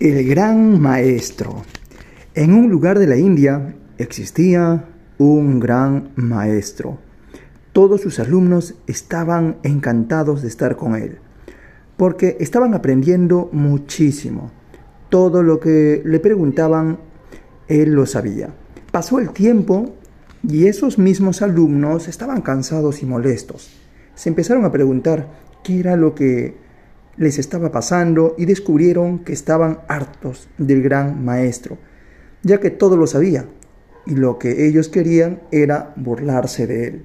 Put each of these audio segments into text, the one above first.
El gran maestro. En un lugar de la India existía un gran maestro. Todos sus alumnos estaban encantados de estar con él, porque estaban aprendiendo muchísimo. Todo lo que le preguntaban, él lo sabía. Pasó el tiempo y esos mismos alumnos estaban cansados y molestos. Se empezaron a preguntar qué era lo que les estaba pasando y descubrieron que estaban hartos del gran maestro, ya que todo lo sabía y lo que ellos querían era burlarse de él.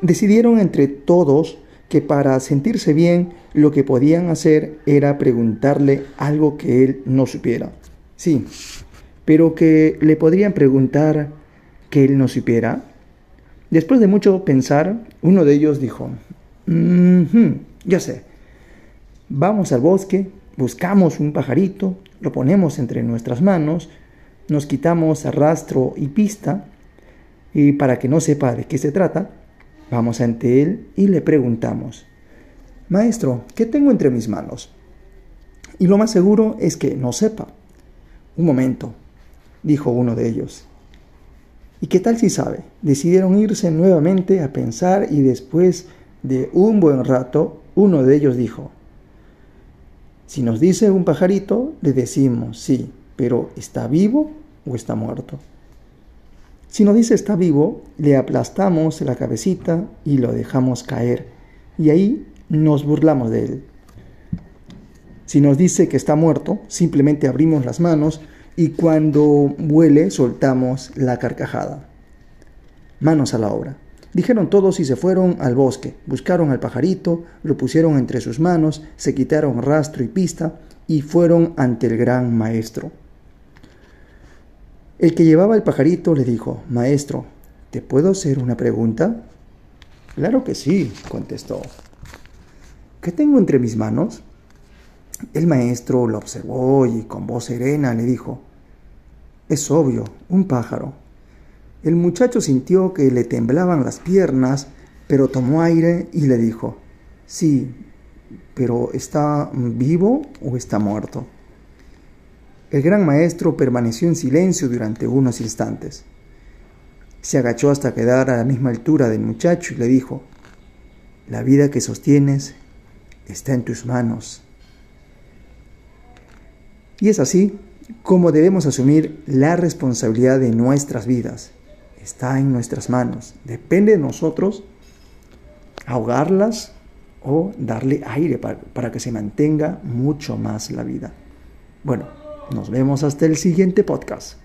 Decidieron entre todos que para sentirse bien lo que podían hacer era preguntarle algo que él no supiera. Sí, pero que le podrían preguntar que él no supiera. Después de mucho pensar, uno de ellos dijo, ya sé, Vamos al bosque, buscamos un pajarito, lo ponemos entre nuestras manos, nos quitamos arrastro y pista, y para que no sepa de qué se trata, vamos ante él y le preguntamos, Maestro, ¿qué tengo entre mis manos? Y lo más seguro es que no sepa. Un momento, dijo uno de ellos. ¿Y qué tal si sabe? Decidieron irse nuevamente a pensar y después de un buen rato, uno de ellos dijo, si nos dice un pajarito, le decimos sí, pero ¿está vivo o está muerto? Si nos dice está vivo, le aplastamos la cabecita y lo dejamos caer, y ahí nos burlamos de él. Si nos dice que está muerto, simplemente abrimos las manos y cuando huele soltamos la carcajada. Manos a la obra. Dijeron todos y se fueron al bosque, buscaron al pajarito, lo pusieron entre sus manos, se quitaron rastro y pista y fueron ante el gran maestro. El que llevaba el pajarito le dijo, Maestro, ¿te puedo hacer una pregunta? Claro que sí, contestó. ¿Qué tengo entre mis manos? El maestro lo observó y con voz serena le dijo, Es obvio, un pájaro. El muchacho sintió que le temblaban las piernas, pero tomó aire y le dijo, sí, pero ¿está vivo o está muerto? El gran maestro permaneció en silencio durante unos instantes. Se agachó hasta quedar a la misma altura del muchacho y le dijo, la vida que sostienes está en tus manos. Y es así como debemos asumir la responsabilidad de nuestras vidas está en nuestras manos. Depende de nosotros ahogarlas o darle aire para, que se mantenga mucho más la vida. Bueno, nos vemos hasta el siguiente podcast.